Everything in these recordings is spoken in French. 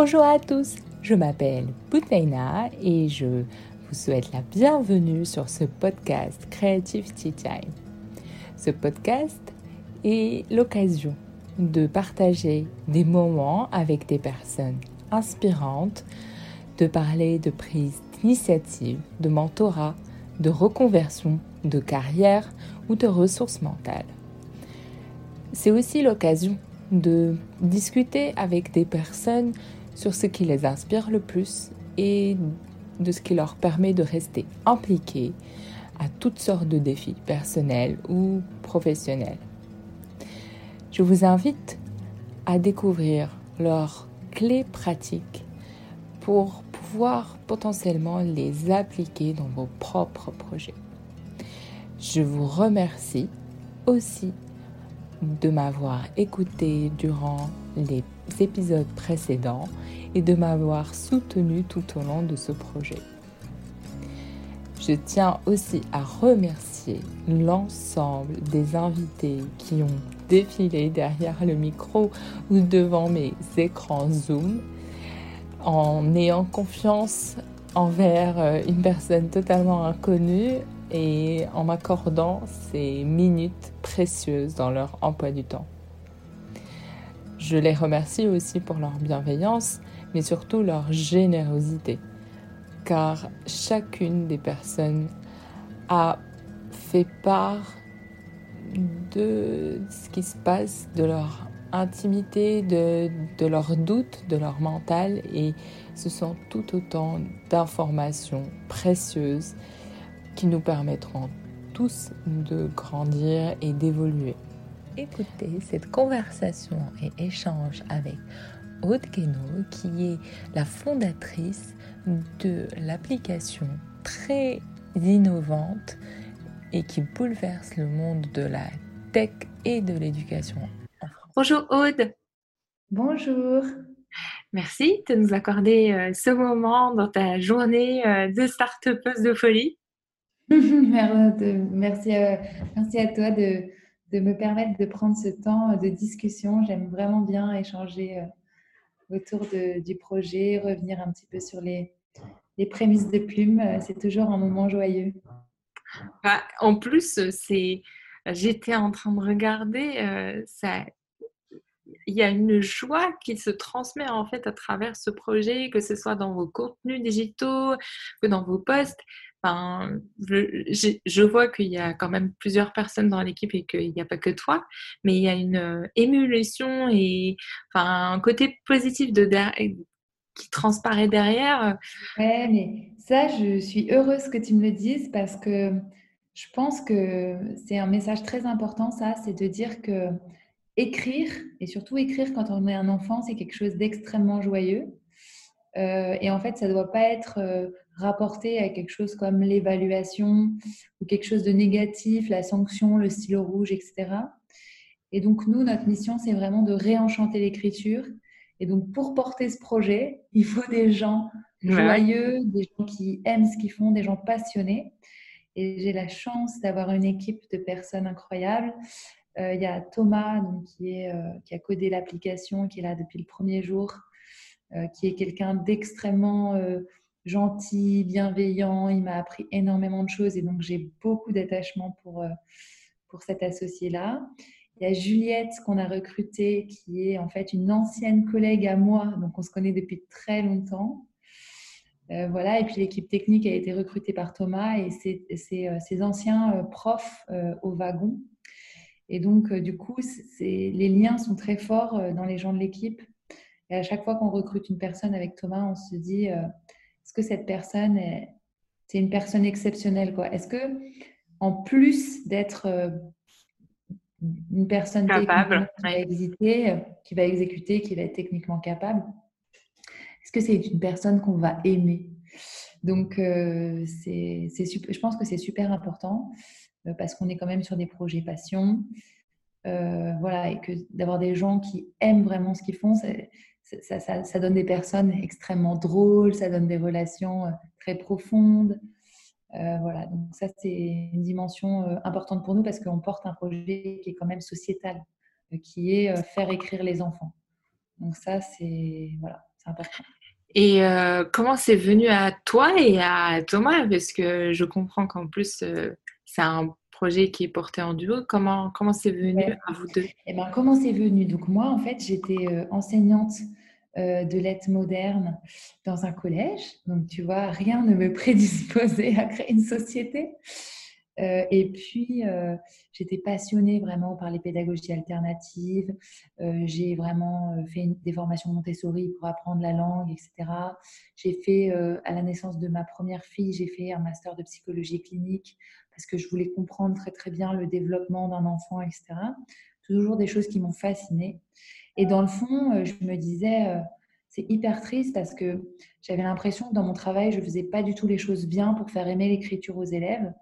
Bonjour à tous, je m'appelle Boutaina et je vous souhaite la bienvenue sur ce podcast Creative Tea Time. Ce podcast est l'occasion de partager des moments avec des personnes inspirantes, de parler de prise d'initiative, de mentorat, de reconversion, de carrière ou de ressources mentales. C'est aussi l'occasion de discuter avec des personnes sur ce qui les inspire le plus et de ce qui leur permet de rester impliqués à toutes sortes de défis personnels ou professionnels. Je vous invite à découvrir leurs clés pratiques pour pouvoir potentiellement les appliquer dans vos propres projets. Je vous remercie aussi de m'avoir écouté durant les épisodes précédents et de m'avoir soutenu tout au long de ce projet. Je tiens aussi à remercier l'ensemble des invités qui ont défilé derrière le micro ou devant mes écrans Zoom en ayant confiance envers euh, une personne totalement inconnue et en m'accordant ces minutes précieuses dans leur emploi du temps. Je les remercie aussi pour leur bienveillance, mais surtout leur générosité, car chacune des personnes a fait part de ce qui se passe, de leur intimité, de, de leurs doutes, de leur mental, et ce sont tout autant d'informations précieuses qui nous permettront tous de grandir et d'évoluer. Écoutez cette conversation et échange avec Aude Guénaud, qui est la fondatrice de l'application très innovante et qui bouleverse le monde de la tech et de l'éducation Bonjour Aude. Bonjour. Merci de nous accorder euh, ce moment dans ta journée euh, de start-upeuse de folie. merci, à, euh, merci à toi de, de, me permettre de prendre ce temps de discussion. J'aime vraiment bien échanger euh, autour de, du projet, revenir un petit peu sur les, les prémices de plume. Euh, c'est toujours un moment joyeux. Bah, en plus, c'est, j'étais en train de regarder, ça, il y a une joie qui se transmet en fait à travers ce projet, que ce soit dans vos contenus digitaux, que dans vos posts. Je, vois qu'il y a quand même plusieurs personnes dans l'équipe et qu'il n'y a pas que toi, mais il y a une euh, émulation et un côté positif qui transparaît derrière. Ouais, mais ça, je suis heureuse que tu me le dises parce que je pense que c'est un message très important, ça, c'est de dire que écrire, et surtout écrire quand on est un enfant, c'est quelque chose d'extrêmement joyeux. Euh, et en fait, ça ne doit pas être euh, rapporté à quelque chose comme l'évaluation ou quelque chose de négatif, la sanction, le stylo rouge, etc. Et donc, nous, notre mission, c'est vraiment de réenchanter l'écriture. Et donc, pour porter ce projet, il faut des gens joyeux, des gens qui aiment ce qu'ils font, des gens passionnés. Et j'ai la chance d'avoir une équipe de personnes incroyables. Euh, il y a Thomas donc, qui, est, qui a codé l'application, qui est là depuis le premier jour, euh, qui est quelqu'un d'extrêmement euh, gentil, bienveillant. Il m'a appris énormément de choses et donc j'ai beaucoup d'attachement pour, euh, pour cet associé-là. Il y a Juliette qu'on a recrutée qui est en fait une ancienne collègue à moi, donc on se connaît depuis très longtemps. voilà, et puis l'équipe technique a été recrutée par Thomas et ses anciens profs au wagon. Et donc, du coup, les liens sont très forts dans les gens de l'équipe. Et à chaque fois qu'on recrute une personne avec Thomas, on se dit, euh, est-ce que cette personne, est, c'est une personne exceptionnelle quoi Est-ce que, en plus d'être euh, une personne capable, qui, va exécuter, qui va exécuter, qui va être techniquement capable, est-ce que c'est une personne qu'on va aimer? Donc, euh, c'est, c'est je pense que c'est super important parce qu'on est quand même sur des projets passion. voilà, et que d'avoir des gens qui aiment vraiment ce qu'ils font, c'est, ça, donne des personnes extrêmement drôles, ça donne des relations euh, très profondes. Euh, voilà, donc ça c'est une dimension euh, importante pour nous parce qu'on porte un projet qui est quand même sociétal, qui est faire écrire les enfants. Donc ça c'est voilà, c'est important. Et comment c'est venu à toi et à Thomas? Parce que je comprends qu'en plus, c'est un projet qui est porté en duo. Comment comment c'est venu à vous deux? Eh ben, comment c'est venu? Donc moi, en fait, j'étais euh, enseignante de lettres moderne dans un collège. Donc tu vois, rien ne me prédisposait à créer une société. Euh, et puis, euh, j'étais passionnée vraiment par les pédagogies alternatives. Euh, j'ai vraiment fait des formations Montessori pour apprendre la langue, etc. J'ai fait, à la naissance de ma première fille, j'ai fait un master de psychologie clinique parce que je voulais comprendre très très bien le développement d'un enfant, etc. Toujours des choses qui m'ont fascinée. Et dans le fond, je me disais, c'est hyper triste parce que j'avais l'impression que dans mon travail, je faisais pas du tout les choses bien pour faire aimer l'écriture aux élèves.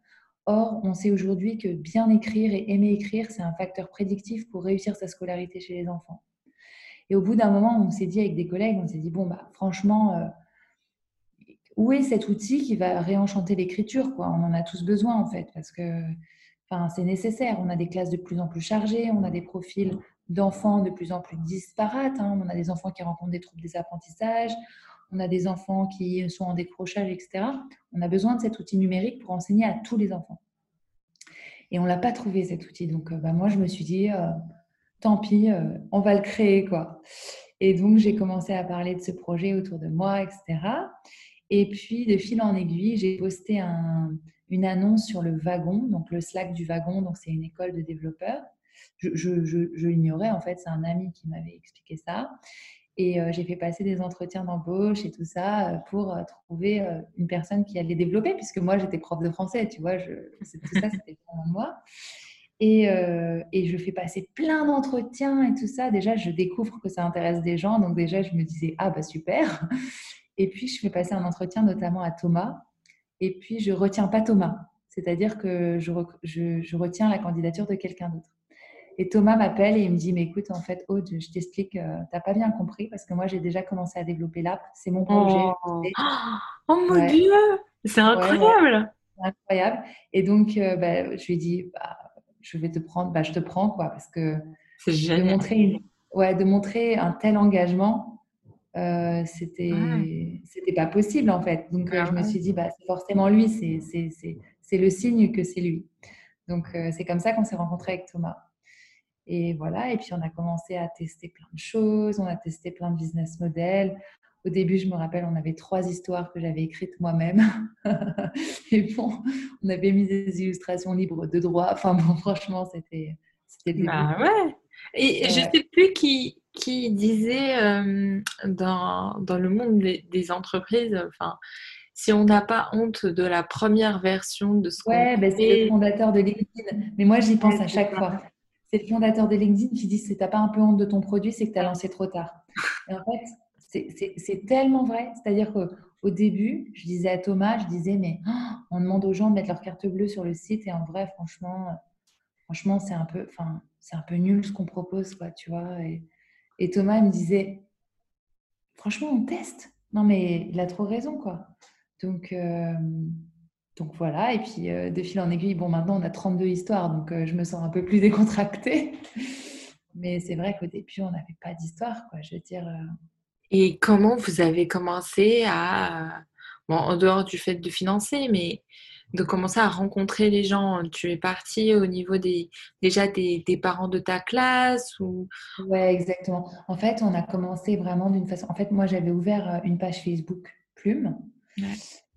Or, on sait aujourd'hui que bien écrire et aimer écrire, c'est un facteur prédictif pour réussir sa scolarité chez les enfants. Et au bout d'un moment, on s'est dit avec des collègues, on s'est dit, bon, bah, franchement, euh, où est cet outil qui va réenchanter l'écriture On en a tous besoin, en fait, parce que c'est nécessaire. On a des classes de plus en plus chargées, on a des profils d'enfants de plus en plus disparates. Hein. On a des enfants qui rencontrent des troubles des apprentissages, on a des enfants qui sont en décrochage, etc. On a besoin de cet outil numérique pour enseigner à tous les enfants. Et on ne l'a pas trouvé cet outil. Donc, euh, bah, moi, je me suis dit, euh, tant pis, euh, on va le créer. quoi. Et donc, j'ai commencé à parler de ce projet autour de moi, etc. Et puis, de fil en aiguille, j'ai posté une annonce sur le wagon, donc le Slack du wagon, donc c'est une école de développeurs. Je, je l'ignorais, en fait, c'est un ami qui m'avait expliqué ça. Et euh, j'ai fait passer des entretiens d'embauche et tout ça euh, pour euh, trouver une personne qui allait développer, puisque moi j'étais prof de français, tu vois, je, tout ça c'était pour moi. Et, et, je fais passer plein d'entretiens et tout ça. Déjà, je découvre que ça intéresse des gens, donc déjà je me disais ah bah super. Et puis je fais passer un entretien notamment à Thomas, et puis je retiens pas Thomas, c'est-à-dire que je, je, je retiens la candidature de quelqu'un d'autre. Et Thomas m'appelle et il me dit, mais écoute, en fait, Aude, je t'explique, euh, tu n'as pas bien compris parce que moi, j'ai déjà commencé à développer l'app. C'est mon projet. Oh, oh mon Dieu, c'est incroyable. incroyable. Et donc, euh, bah, je lui ai dit, bah, je vais te prendre, bah, je te prends, quoi, parce que de montrer, ouais, de montrer un tel engagement, euh, c'était c'était pas possible, en fait. Donc, je me suis dit, bah, c'est forcément lui, c'est le signe que c'est lui. Donc, c'est comme ça qu'on s'est rencontrés avec Thomas. Et voilà, et puis on a commencé à tester plein de choses, on a testé plein de business models. Au début, je me rappelle, on avait trois histoires que j'avais écrites moi-même. et bon, on avait mis des illustrations libres de droit. Enfin bon, franchement, c'était c'était bah ouais. Et je ne sais plus qui, qui disait euh, dans, dans, le monde des, entreprises, enfin, si on n'a pas honte de la première version de ce qu'on Ouais, ben, c'est le fondateur de LinkedIn. Mais moi, j'y pense à chaque fois c'est le fondateur de LinkedIn qui dit si tu n'as pas un peu honte de ton produit, c'est que tu as lancé trop tard. Et en fait, c'est tellement vrai. C'est-à-dire qu'au début, je disais à Thomas, je disais, mais oh, on demande aux gens de mettre leur carte bleue sur le site et en vrai, franchement, franchement c'est un, peu, un peu nul ce qu'on propose, quoi, tu vois. Et, Thomas me disait, franchement, on teste. Non, mais il a trop raison, quoi. Donc, euh, donc voilà, et puis euh, de fil en aiguille, bon maintenant on a 32 histoires, donc euh, je me sens un peu plus décontractée. Mais c'est vrai qu'au début on n'avait pas d'histoire, quoi. Je veux dire. Euh. Et comment vous avez commencé à, bon, en dehors du fait de financer, mais de commencer à rencontrer les gens? Tu es partie au niveau des déjà des, parents de ta classe ou? Ouais, exactement. En fait, on a commencé vraiment d'une façon. En fait, moi j'avais ouvert une page Facebook Plume.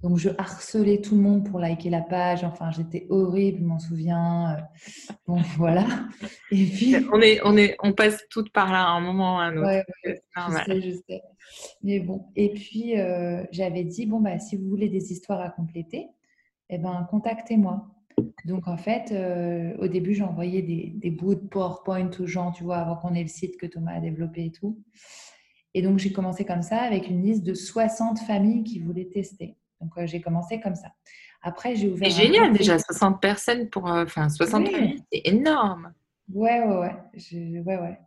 Donc, je harcelais tout le monde pour liker la page. Enfin, j'étais horrible, je m'en souviens. Bon, voilà. Et puis... On, est, on, est, on passe toutes par là à un moment ou à un autre. Ouais, je sais, je sais. Mais bon. Et puis, euh, j'avais dit, bon, bah, si vous voulez des histoires à compléter, eh ben, contactez-moi. Donc, en fait, euh, au début, j'ai envoyé des, des bouts de PowerPoint aux gens, tu vois, avant qu'on ait le site que Thomas a développé et tout. Et donc, j'ai commencé comme ça avec une liste de 60 familles qui voulaient tester. Donc, euh, j'ai commencé comme ça. Après, j'ai ouvert. C'est génial déjà, 60 personnes pour. Euh, enfin, 60 familles, c'est énorme. Ouais, ouais, ouais. ouais, ouais.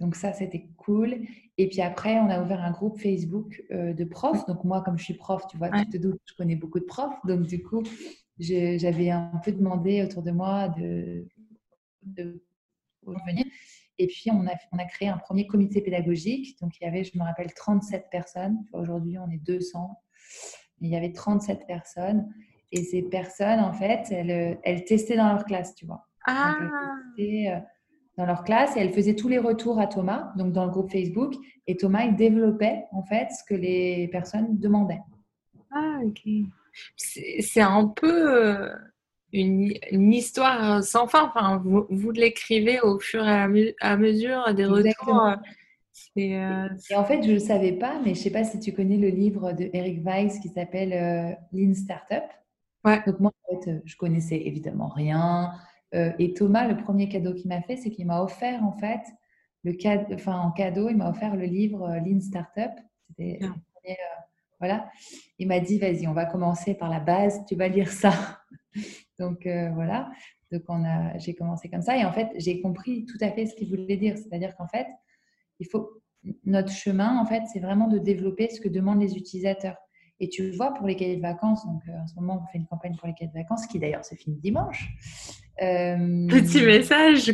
Donc, ça, c'était cool. Et puis après, on a ouvert un groupe Facebook euh, de profs. Donc, moi, comme je suis prof, tu vois, tu te doutes, je connais beaucoup de profs. Donc, du coup, j'avais un peu demandé autour de moi de, de venir. Et puis, on a, on a créé un premier comité pédagogique. Donc, il y avait, je me rappelle, 37 personnes. Aujourd'hui, on est 200. Il y avait 37 personnes. Et ces personnes, en fait, elles, elles testaient dans leur classe, tu vois. Ah. Euh, dans leur classe et elles faisaient tous les retours à Thomas, donc dans le groupe Facebook. Et Thomas, il développait, en fait, ce que les personnes demandaient. Ah, ok. C'est un peu euh, une, histoire sans fin. Enfin, vous, vous l'écrivez au fur et à, mesure des retours. Euh, et, en fait, je ne savais pas, mais je ne sais pas si tu connais le livre de Eric Weiss qui s'appelle Lean Startup. Ouais. Donc moi, en fait, je connaissais évidemment rien. Euh, et Thomas, le premier cadeau qu'il m'a fait, c'est qu'il m'a offert en fait le enfin en cadeau, il m'a offert le livre euh, Lean Startup. C'était euh, voilà. Il m'a dit vas-y, on va commencer par la base, tu vas lire ça. Donc voilà. Donc on a, j'ai commencé comme ça et en fait j'ai compris tout à fait ce qu'il voulait dire. C'est-à-dire qu'en fait, il faut notre chemin en fait, c'est vraiment de développer ce que demandent les utilisateurs. Et tu vois, pour les cahiers de vacances, donc en ce moment, on fait une campagne pour les cahiers de vacances qui d'ailleurs se finit dimanche. Euh, Petit message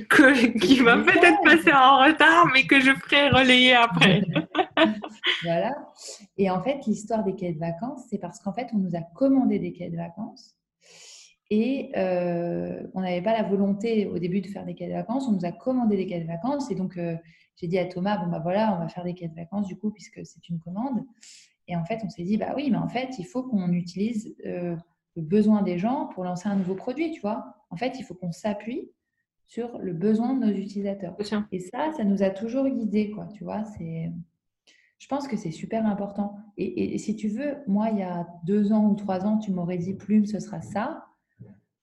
qui va peut-être passer en retard, mais que je ferai relayer après. voilà. Et en fait, l'histoire des quais de vacances, c'est parce qu'en fait, on nous a commandé des quais de vacances et euh, on n'avait pas la volonté au début de faire des quais de vacances. On nous a commandé des quais de vacances et donc euh, j'ai dit à Thomas, bon bah voilà, on va faire des de vacances du coup puisque c'est une commande. Et en fait, on s'est dit, bah oui, mais en fait, il faut qu'on utilise le besoin des gens pour lancer un nouveau produit, tu vois. En fait, il faut qu'on s'appuie sur le besoin de nos utilisateurs. Et ça, ça nous a toujours guidés, quoi, tu vois. C'est, je pense que c'est super important. Et, si tu veux, moi, il y a deux ans ou trois ans, tu m'aurais dit plume, ce sera ça.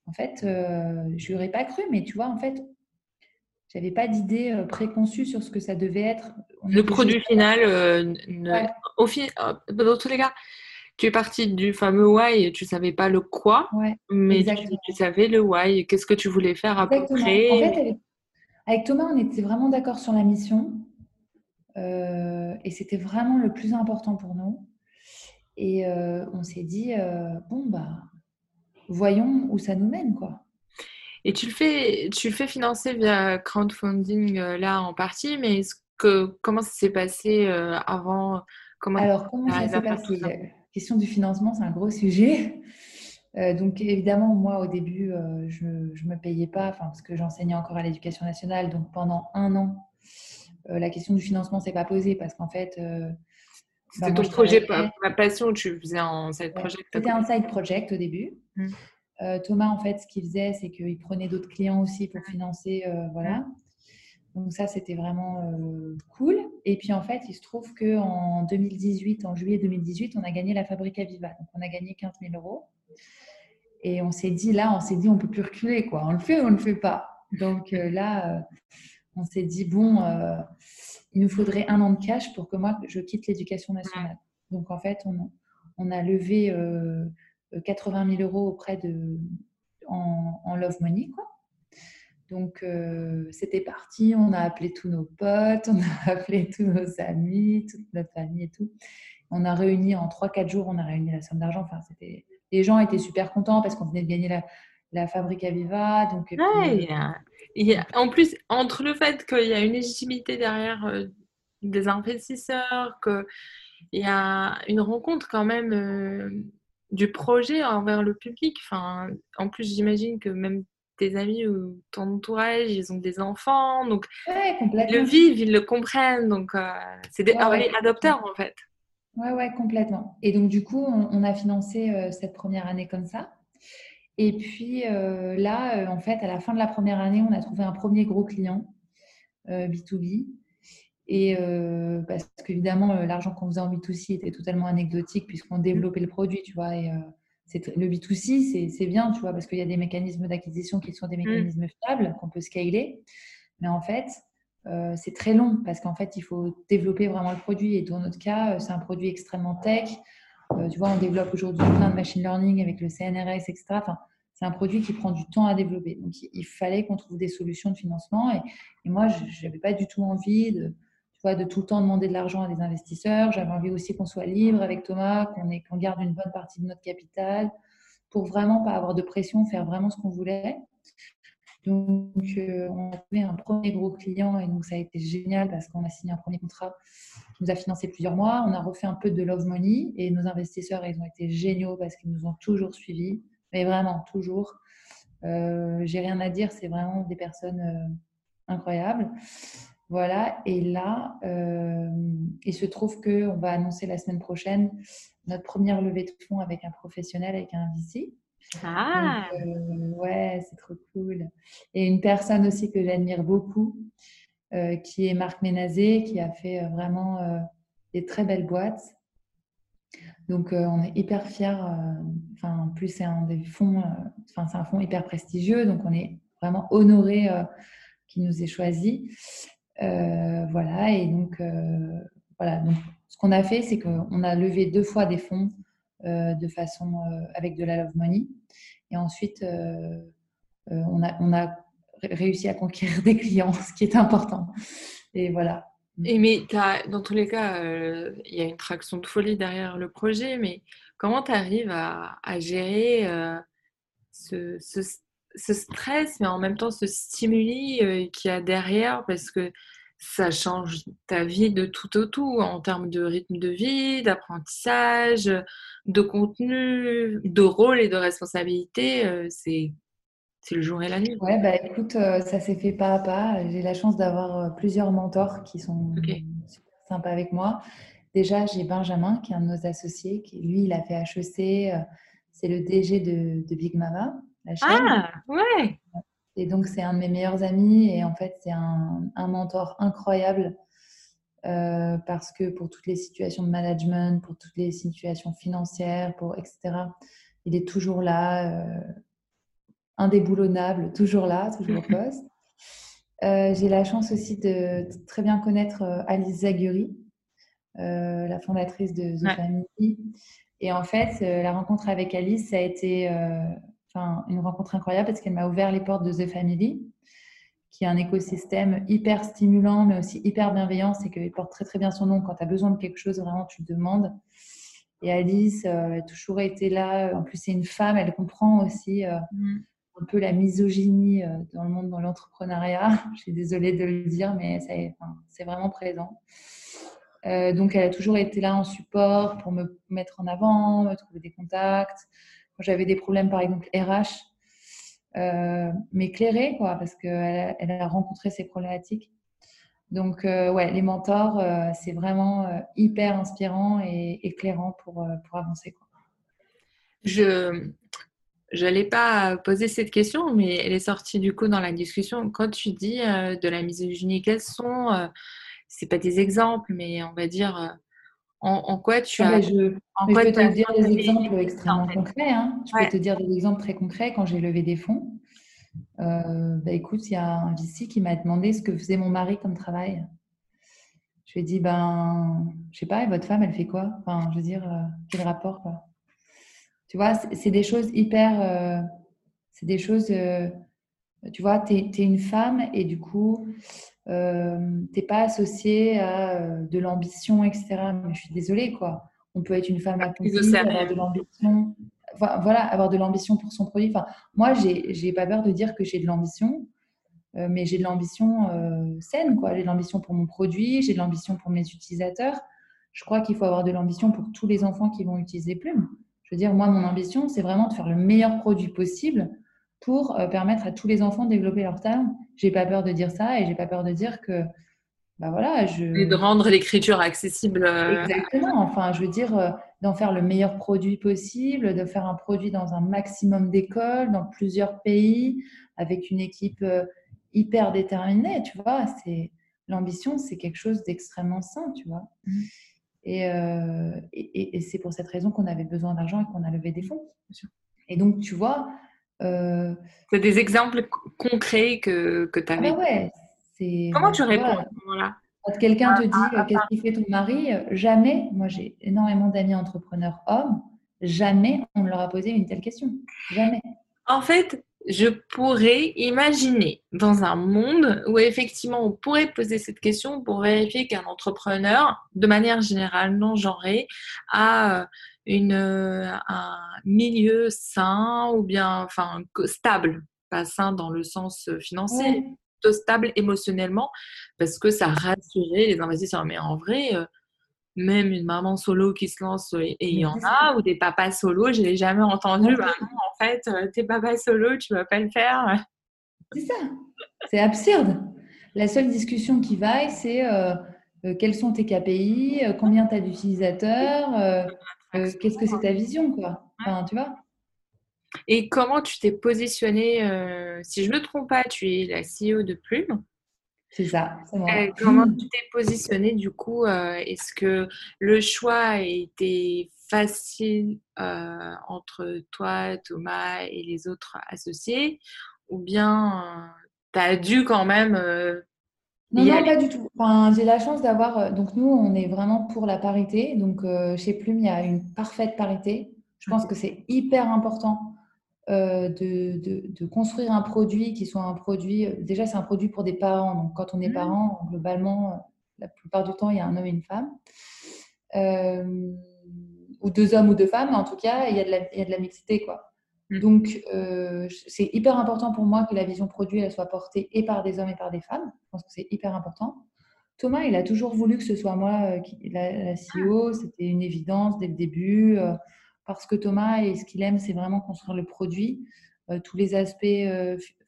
En fait, euh, je n'aurais pas cru, mais tu vois, en fait, j'avais pas d'idée euh, préconçue sur ce que ça devait être? le produit final, euh, au fin, dans tous les cas, tu es partie du fameux why, tu savais pas le quoi, mais tu, savais le why. Qu'est-ce que tu voulais faire à peu près? En fait, avec Thomas, on était vraiment d'accord sur la mission. Euh, et c'était vraiment le plus important pour nous. Et euh, on s'est dit, euh, bon, bah, voyons où ça nous mène, quoi. Et tu le fais, tu le fais financer via crowdfunding là en partie, mais que, comment ça s'est passé avant? Comment Alors, comment ça s'est passé? question du financement, c'est un gros sujet. Euh, donc évidemment, moi au début, euh, je ne me payais pas, parce que j'enseignais encore à l'éducation nationale. Donc pendant un an, euh, la question du financement s'est pas posée parce qu'en fait... C'était bah, ton projet, ma passion, tu faisais un side project C'était un side project au début. Mmh. Thomas, en fait, ce qu'il faisait, c'est qu'il prenait d'autres clients aussi pour financer, voilà. Donc ça, c'était vraiment cool. Et puis en fait, il se trouve qu'en 2018, en juillet 2018, on a gagné la Fabrica Viva. Donc on a gagné 15 000 euros. Et on s'est dit, là, on s'est dit, on peut plus reculer, quoi. On le fait ou on ne le fait pas? Donc là, on s'est dit, bon, il nous faudrait un an de cash pour que moi, je quitte l'éducation nationale. Donc en fait, on, on a levé 80 000 euros auprès de, en, Love Money, quoi. Donc, euh, c'était parti. On a appelé tous nos potes, on a appelé tous nos amis, toute notre famille et tout. On a réuni en 3-4 jours, on a réuni la somme d'argent. Enfin, c'était... Les gens étaient super contents parce qu'on venait de gagner la, la Fabrica Viva. Donc, en plus, entre le fait qu'il y a une légitimité derrière euh, des investisseurs, qu'il y a une rencontre quand même euh, du projet envers le public. Enfin, en plus, j'imagine que même tes amis ou ton entourage, ils ont des enfants, donc ils le vivent, ils le comprennent, donc euh, c'est des ouais, adopteurs en fait. Ouais, ouais, complètement. Et donc du coup, on, a financé euh, cette première année comme ça. Et puis euh, là, en fait, à la fin de la première année, on a trouvé un premier gros client B2B. Et parce qu'évidemment, l'argent qu'on faisait en B2C était totalement anecdotique puisqu'on développait le produit, tu vois. Et, le B2C, c'est bien, tu vois, parce qu'il y a des mécanismes d'acquisition qui sont des mmh. mécanismes fiables, qu'on peut scaler. Mais en fait, euh, c'est très long parce qu'en fait, il faut développer vraiment le produit. Et dans notre cas, euh, c'est un produit extrêmement tech. Euh, tu vois, on développe aujourd'hui plein de machine learning avec le CNRS, etc. Enfin, c'est un produit qui prend du temps à développer. Donc, il fallait qu'on trouve des solutions de financement. Et, et moi, je n'avais pas du tout envie de, de tout le temps demander de l'argent à des investisseurs. J'avais envie aussi qu'on soit libre avec Thomas, qu'on garde une bonne partie de notre capital pour vraiment pas avoir de pression, faire vraiment ce qu'on voulait. Donc, euh, on a trouvé un premier gros client et donc ça a été génial parce qu'on a signé un premier contrat qui nous a financé plusieurs mois. On a refait un peu de Love Money et nos investisseurs, ils ont été géniaux parce qu'ils nous ont toujours suivis, mais vraiment toujours. Euh, J'ai rien à dire, c'est vraiment des personnes euh, incroyables. Voilà, et là, euh, il se trouve qu'on va annoncer la semaine prochaine notre première levée de fonds avec un professionnel, avec un VC. Ah euh, Ouais, c'est trop cool. Et une personne aussi que j'admire beaucoup, euh, qui est Marc Ménazé, qui a fait vraiment des très belles boîtes. Donc, on est hyper fiers. Enfin, en plus, c'est un des fonds, enfin, c'est un fonds hyper prestigieux. Donc, on est vraiment honoré qu'il nous ait choisi. Euh, voilà. Et donc, euh, voilà. Donc, ce qu'on a fait, c'est qu'on a levé deux fois des fonds euh, de façon avec de la love money. Et ensuite, on, a, on a ré- réussi à conquérir des clients, ce qui est important. Et voilà. Et mais t'as- dans tous les cas, il y a une traction de folie derrière le projet, mais comment tu arrives à, gérer ce, ce, ce stress, mais en même temps ce stimuli euh, qu'il y a derrière, parce que ça change ta vie de tout au tout en termes de rythme de vie, d'apprentissage, de contenu, de rôle et de responsabilité. euh, c'est, c'est le jour et la nuit. Ouais, bah écoute, euh, ça s'est fait pas à pas. J'ai la chance d'avoir euh, plusieurs mentors qui sont super sympas avec moi. Déjà, j'ai Benjamin, qui est un de nos associés, qui lui, il a fait HEC. C'est le DG de, de Big Mama, la chaîne. Ah, ouais! Et donc, c'est un de mes meilleurs amis et en fait, c'est un, un mentor incroyable euh, parce que pour toutes les situations de management, pour toutes les situations financières, pour etc., il est toujours là, euh, indéboulonnable, toujours là, toujours au poste. Euh, J'ai la chance aussi de très bien connaître Alice Zaguri, la fondatrice de The Ouais. Family. Et en fait, la rencontre avec Alice, ça a été enfin, une rencontre incroyable parce qu'elle m'a ouvert les portes de The Family, qui est un écosystème hyper stimulant, mais aussi hyper bienveillant. C'est qu'il porte très très bien son nom. Quand tu as besoin de quelque chose, vraiment, tu demandes. Et Alice euh, a toujours été là. En plus, c'est une femme, elle comprend aussi euh, Mm. un peu la misogynie euh, dans le monde, dans l'entrepreneuriat. Je suis désolée de le dire, mais enfin, c'est vraiment présent. Euh, donc, elle a toujours été là en support pour me mettre en avant, me trouver des contacts. J'avais des problèmes, par exemple, RH, euh, m'éclairer, quoi, parce qu'elle elle a rencontré ces problématiques. Donc, euh, ouais, les mentors, euh, c'est vraiment euh, hyper inspirant et éclairant pour, pour avancer. Quoi. Je n'allais pas poser cette question, mais elle est sortie du coup dans la discussion. Quand tu dis de la misogynie, quels sont, c'est pas des exemples, mais on va dire en, en quoi tu Ah, as, je, en peux te dire des exemples extrêmement en fait? concrets. hein. Je Ouais. peux te dire des exemples très concrets. Quand j'ai levé des fonds, euh, bah, écoute, il y a un VC qui m'a demandé ce que faisait mon mari comme travail. Je lui ai dit, ben, je sais pas, et votre femme, elle fait quoi? Enfin, je veux dire, euh, quel rapport quoi? Tu vois, c'est des choses hyper. euh, c'est des choses. tu vois, tu es, une femme et du coup, euh, t'es pas associée à euh, de l'ambition, etc. Mais je suis désolée, quoi. On peut être une femme accomplie, sérieux. avoir de l'ambition. Enfin, voilà, avoir de l'ambition pour son produit. Enfin, moi, j'ai j'ai pas peur de dire que j'ai de l'ambition, euh, mais j'ai de l'ambition euh, saine, quoi. J'ai de l'ambition pour mon produit, j'ai de l'ambition pour mes utilisateurs. Je crois qu'il faut avoir de l'ambition pour tous les enfants qui vont utiliser Plume. Je veux dire, moi, mon ambition, c'est vraiment de faire le meilleur produit possible pour euh, permettre à tous les enfants de développer leur talent. J'ai pas peur de dire ça et j'ai pas peur de dire que, bah voilà, je. et de rendre l'écriture accessible. euh, Exactement. Enfin, je veux dire, euh, d'en faire le meilleur produit possible, de faire un produit dans un maximum d'écoles, dans plusieurs pays, avec une équipe hyper déterminée, tu vois. C'est l'ambition, c'est quelque chose d'extrêmement sain, tu vois. Et, euh, et, c'est pour cette raison qu'on avait besoin d'argent et qu'on a levé des fonds. Et donc, tu vois. Euh, C'est des exemples co- concrets que, que tu ah avais. ouais, c'est. Comment tu réponds à ce moment-là? Quand quelqu'un te dit Ah, euh, qu'est-ce qu'il fait ton mari, euh, jamais, moi j'ai énormément d'amis entrepreneurs hommes, jamais on ne leur a posé une telle question. Jamais. En fait, je pourrais imaginer dans un monde où effectivement on pourrait poser cette question pour vérifier qu'un entrepreneur, de manière générale non genrée, a euh, une, euh, un milieu sain ou bien enfin, stable. pas sain dans le sance financier, plutôt stable émotionnellement, parce que ça rassurait les investisseurs. Mais en vrai, même une maman solo qui se lance, et il y en a, ou des papas solo, je l'ai jamais entendu. Bah en fait, t'es papa solo, tu vas pas le faire. C'est ça. C'est absurde. La seule discussion qui vaille, c'est euh, euh, quels sont tes KPI, euh, combien tu as d'utilisateurs, qu'est-ce que c'est ta vision, quoi. Enfin, tu vois Et comment tu t'es positionnée Si je ne me trompe pas, tu es la CEO de Plume. C'est ça, comment tu t'es positionnée du coup Est-ce que le choix a été facile entre toi, Thomas et les autres associés Ou bien tu as dû quand même. Euh, non, non, pas du tout. Enfin, j'ai la chance d'avoir. Euh, donc, nous, on est vraiment pour la parité. Donc, euh, chez Plume, il y a une parfaite parité. Je pense que c'est hyper important de, de, construire un produit qui soit un produit. Déjà, c'est un produit pour des parents. Donc, quand on est mmh. parent, globalement, la plupart du temps, il y a un homme et une femme. ou deux hommes ou deux femmes. Mais en tout cas, il y a de la, il y a de la mixité, quoi. Mm. Donc, euh, c'est hyper important pour moi que la vision produit elle soit portée et par des hommes et par des femmes. Je pense que c'est hyper important. Thomas, il a toujours voulu que ce soit moi euh, qui, la, CEO. C'était une évidence dès le début. Euh, parce que Thomas, et ce qu'il aime, c'est vraiment construire le produit. tous les aspects,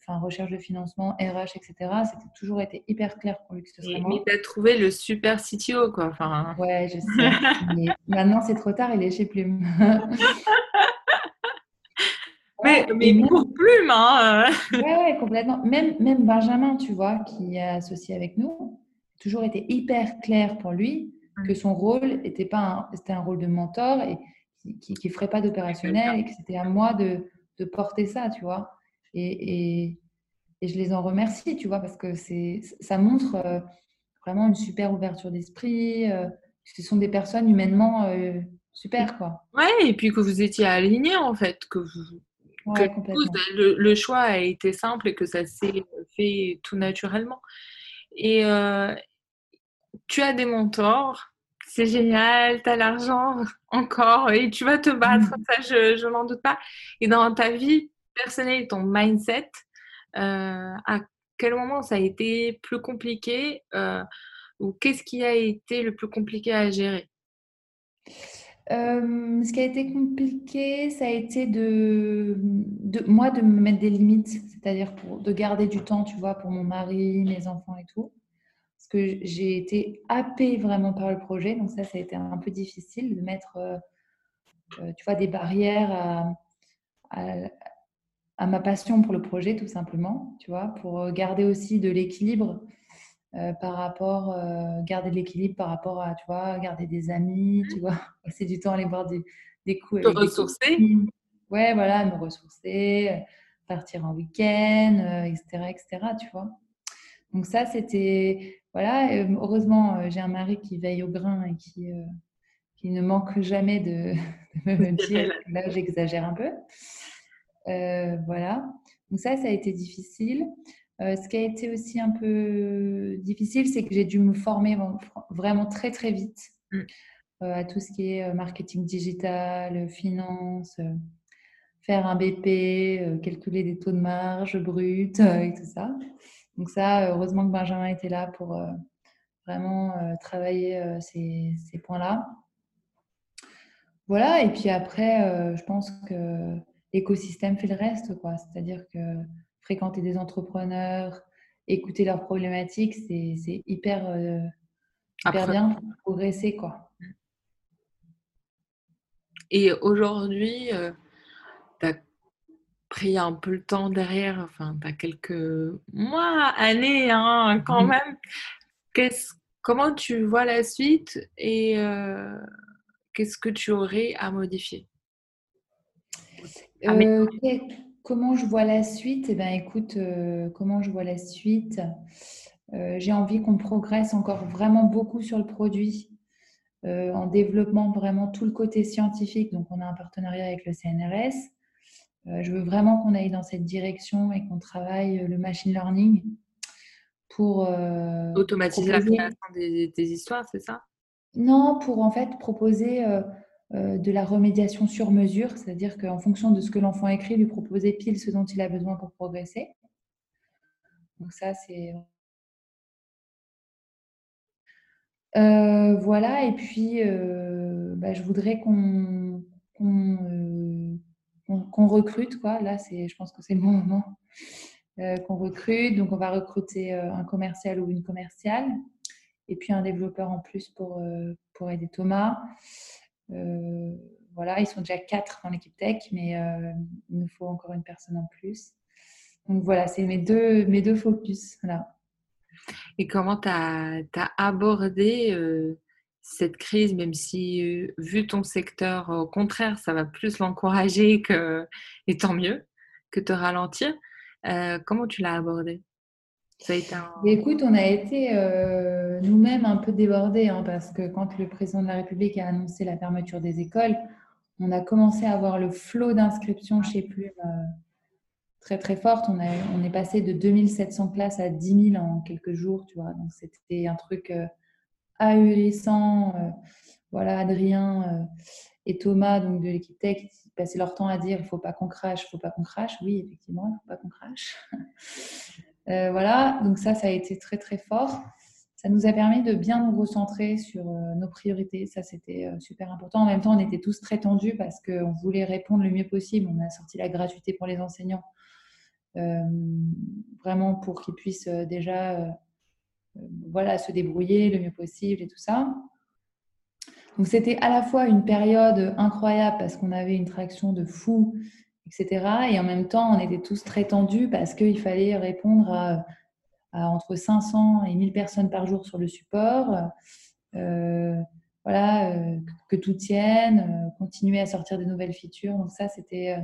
enfin, recherche de financement, RH, etc. C'était toujours été hyper clair pour lui que ce serait. Mais tu as trouvé le super CTO, quoi. Enfin... Ouais, je sais. mais maintenant, c'est trop tard, il est chez Plume. mais, mais pour plume, hein euh. ouais, complètement. Même, même Benjamin, tu vois, qui est associé avec nous, toujours été hyper clair pour lui que son rôle était pas c'était un rôle de mentor et qui ne ferait pas d'opérationnel et que c'était à moi de, de, porter ça, tu vois. Et, et, et, je les en remercie, tu vois, parce que c'est ça montre euh, vraiment une super ouverture d'esprit. Euh, ce sont des personnes humainement super, quoi. Ouais, et puis que vous étiez alignés, en fait, que vous le, choix a été simple et que ça s'est fait tout naturellement. Et euh, tu as des mentors, c'est génial, tu as l'argent encore et tu vas te battre, mmh. ça je, je m'en doute pas. Et dans ta vie personnelle, ton mindset, euh, à quel moment ça a été plus compliqué euh, ou qu'est-ce qui a été le plus compliqué à gérer? Euh, ce qui a été compliqué, ça a été de, de moi de me mettre des limites, c'est-à-dire de garder du temps, tu vois, pour mon mari, mes enfants et tout. Parce que j'ai été happée vraiment par le projet, donc ça, ça a été un peu difficile de mettre, euh, euh, tu vois, des barrières à, à, à, ma passion pour le projet, tout simplement, tu vois, pour garder aussi de l'équilibre euh, par rapport, euh, garder de l'équilibre par rapport à, tu vois, garder des amis, tu vois, passer du temps à aller boire des, des coups. Te ressourcer Ouais, voilà, me ressourcer, partir en week-end, etc., euh, etc., tu vois. Donc ça, c'était, voilà, heureusement, j'ai un mari qui veille au grain et qui, qui ne manque jamais de, de me dire, là, j'exagère un peu. voilà. Donc ça, ça a été difficile. Euh, ce qui a été aussi un peu difficile, c'est que j'ai dû me former vraiment très très vite mm. euh, à tout ce qui est euh, marketing digital, finance, faire un BP, calculer des taux de marge brut et tout ça. Donc ça, heureusement que Benjamin était là pour vraiment travailler ces, ces points-là. Voilà, et puis après, je pense que l'écosystème fait le reste, quoi. C'est-à-dire que fréquenter des entrepreneurs, écouter leurs problématiques, c'est hyper, euh, bien pour progresser. Quoi. Et aujourd'hui, euh, pris un peu le temps derrière, enfin, tu as quelques mois, années hein, quand mmh. même. comment tu vois la suite et euh, qu'est-ce que tu aurais à modifier? Comment je vois la suite? Eh bien, écoute, euh, comment je vois la suite? Euh, J'ai envie qu'on progresse encore vraiment beaucoup sur le produit, euh, en développant vraiment tout le côté scientifique. Donc, on a un partenariat avec le CNRS. Je veux vraiment qu'on aille dans cette direction et qu'on travaille le machine learning pour automatiser la création des, histoires, c'est ça? Non, pour en fait proposer de la remédiation sur mesure, c'est-à-dire qu'en fonction de ce que l'enfant écrit, lui proposer pile ce dont il a besoin pour progresser. Donc ça, c'est... voilà, et puis bah, je voudrais qu'on qu'on recrute. Quoi. Là, je pense que c'est le bon moment qu'on recrute. Donc, on va recruter un commercial ou une commerciale et puis un développeur en plus pour, pour aider Thomas. voilà, ils sont déjà quatre dans l'équipe tech, mais il nous faut encore une personne en plus. Donc voilà, c'est mes deux, mes deux focus. Et comment tu as, abordé cette crise, même si, vu ton secteur, au contraire, ça va plus l'encourager que, et tant mieux, que te ralentir, comment tu l'as abordé? A été Écoute, on a été nous-mêmes un peu débordés, hein, parce que quand le président de la République a annoncé la fermeture des écoles, on a commencé à avoir le flot d'inscriptions chez Plume très très forte. On, on est passé de 2700 classes à 10 000 en quelques jours, tu vois. Donc c'était un truc euh, ahurissant. Euh, voilà, Adrien euh, et Thomas donc de l'équipe tech passaient leur temps à dire il faut pas qu'on crache, il faut pas qu'on crache. Oui, effectivement, il faut pas qu'on crache. voilà, donc ça, ça a été très très fort. Ça nous a permis de bien nous recentrer sur nos priorités. Ça, c'était super important. En même temps, on était tous très tendus parce qu'on voulait répondre le mieux possible. On a sorti la gratuité pour les enseignants euh, vraiment pour qu'ils puissent euh, déjà euh, voilà, se débrouiller le mieux possible et tout ça. Donc c'était à la fois une période incroyable parce qu'on avait une traction de fou, etc. Et en même temps, on était tous très tendus parce qu'il fallait répondre à, entre 500 et 1000 personnes par jour sur le support. voilà, que, tout tienne, continuer à sortir de nouvelles features. Donc ça, c'était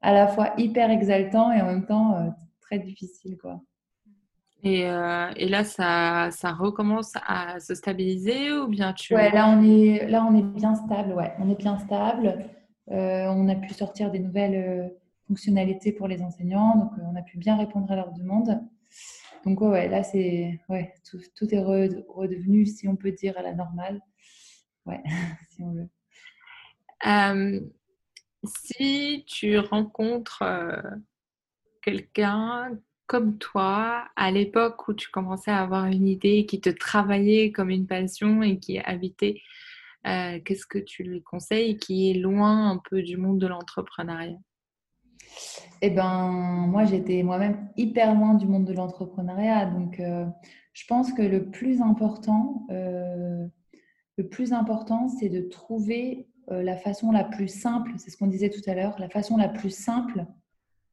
à la fois hyper exaltant et en même temps euh, très difficile. Quoi. Et, euh, et, là, ça, ça, recommence à se stabiliser ou bien tu... Ouais, là on est, là, on est bien stable. Ouais, on est bien stable. Euh, on a pu sortir des nouvelles fonctionnalités pour les enseignants, donc on a pu bien répondre à leurs demandes. Donc ouais, là c'est ouais, tout, tout est redevenu, si on peut dire, à la normale. Ouais, si on veut. Si tu rencontres euh, quelqu'un comme toi, à l'époque où tu commençais à avoir une idée qui te travaillait comme une passion et qui habitait, euh, qu'est-ce que tu lui conseilles qui est loin un peu du monde de l'entrepreneuriat? Eh ben, moi, j'étais moi-même hyper loin du monde de l'entrepreneuriat. Donc, euh, je pense que le plus important, le plus important, c'est de trouver euh, la façon la plus simple, c'est ce qu'on disait tout à l'heure, la façon la plus simple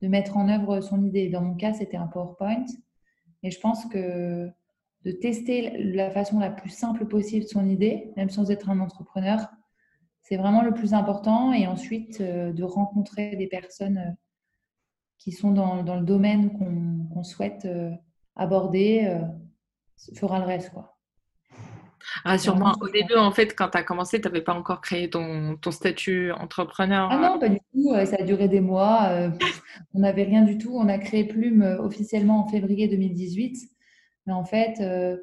de mettre en œuvre son idée. Dans mon cas, c'était un PowerPoint. Et je pense que de tester la façon la plus simple possible son idée, même sans être un entrepreneur, c'est vraiment le plus important. Et ensuite, euh, de rencontrer des personnes euh, qui sont dans, le domaine qu'on souhaite aborder fera le reste. Quoi. Rassure-moi, au début, en fait, quand tu as commencé, tu n'avais pas encore créé ton, ton, statut entrepreneur. Ah non, pas du tout. Ça a duré des mois. Euh, on n'avait rien du tout. On a créé Plume euh, officiellement en février 2018. Mais en fait, euh,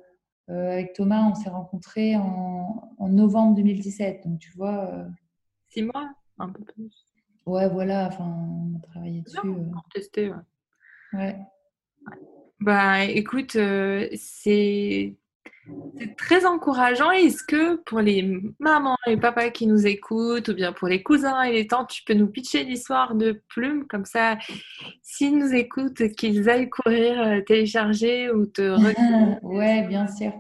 avec Thomas, on s'est rencontrés en, novembre 2017. Donc, tu vois. Six mois, un peu plus. Ouais, voilà. Enfin, on a travaillé dessus. Non, on testé, ouais. ouais. Bah, écoute, c'est c'est très encourageant. Est-ce que pour les mamans et papas qui nous écoutent, ou bien pour les cousins et les tantes, tu peux nous pitcher l'histoire de Plume? Comme ça, s'ils nous écoutent, qu'ils aillent courir, euh, télécharger ou te Ouais, bien sûr.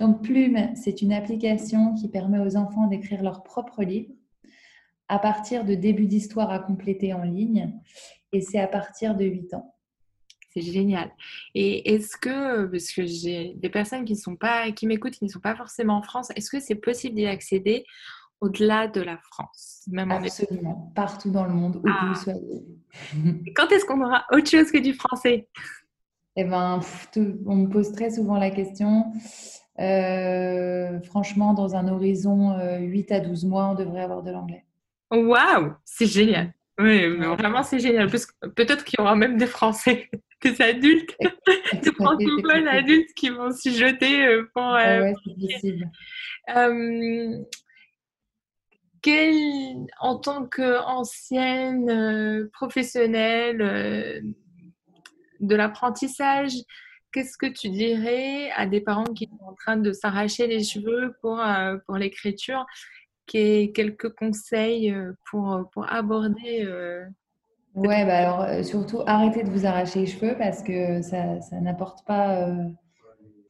Donc Plume, c'est une application qui permet aux enfants d'écrire leur propre livre à partir de débuts d'histoire à compléter en ligne. Et c'est à partir de 8 ans. C'est génial. Et est-ce que, parce que j'ai des personnes qui sont pas, qui m'écoutent, qui ne sont pas forcément en France, est-ce que c'est possible d'y accéder au-delà de la France même Absolument, partout dans le monde, où que vous ah. soyez. Quand est-ce qu'on aura autre chose que du français? Eh ben, on me pose très souvent la question. Euh, franchement, dans un horizon 8 euh, à 12 mois, on devrait avoir de l'anglais. Waouh, c'est génial. Oui, mais vraiment, c'est génial. Peut-être qu'il y aura même des Français des adultes, des francophones adultes qui vont s'y jeter euh, pour. Euh, ouais. Euh, en tant qu'ancienne euh, professionnelle euh, de l'apprentissage, qu'est-ce que tu dirais à des parents qui sont en train de s'arracher les cheveux pour, pour l'écriture? Quelques conseils pour, pour aborder Ouais, bah alors surtout arrêtez de vous arracher les cheveux parce que ça, ça n'apporte pas.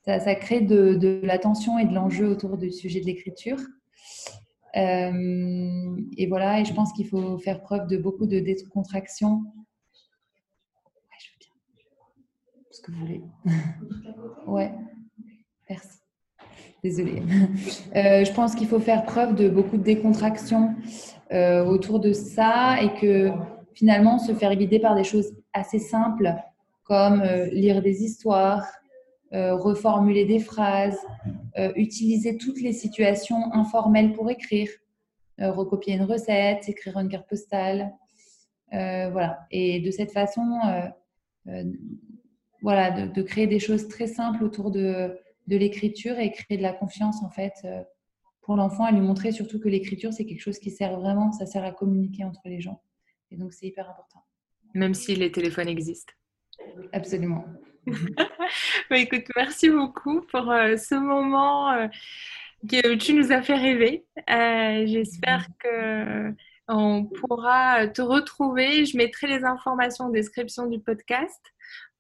ça, ça, crée de, de, la tension et de l'enjeu autour du sujet de l'écriture. Euh, et voilà, et je pense qu'il faut faire preuve de beaucoup de décontraction. Ouais, je veux bien. Ce que vous voulez. ouais, merci. Désolée. Euh, je pense qu'il faut faire preuve de beaucoup de décontraction euh, autour de ça et que finalement se faire guider par des choses assez simples comme lire des histoires, euh, reformuler des phrases, euh, utiliser toutes les situations informelles pour écrire, euh, recopier une recette, écrire une carte postale. voilà. Et de cette façon, voilà, de, créer des choses très simples autour de, l'écriture et créer de la confiance en fait pour l'enfant, à lui montrer surtout que l'écriture c'est quelque chose qui sert vraiment, ça sert à communiquer entre les gens. Et donc c'est hyper important. Même si les téléphones existent. Absolument. Bah, écoute, merci beaucoup pour euh, ce moment euh, que tu nous as fait rêver. Euh, j'espère que on pourra te retrouver. Je mettrai les informations en description du podcast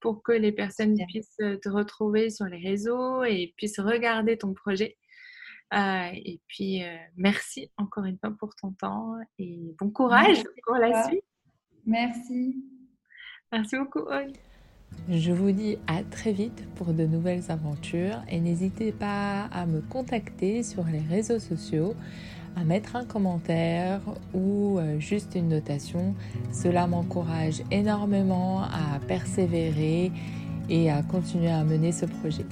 pour que les personnes puissent te retrouver sur les réseaux et puissent regarder ton projet. Et puis, merci encore une fois pour ton temps et bon courage pour la suite. Merci. Merci beaucoup, je vous dis à très vite pour de nouvelles aventures et n'hésitez pas à me contacter sur les réseaux sociaux, à mettre un commentaire ou euh, juste une notation. Cela m'encourage énormément à persévérer et à continuer à mener ce projet.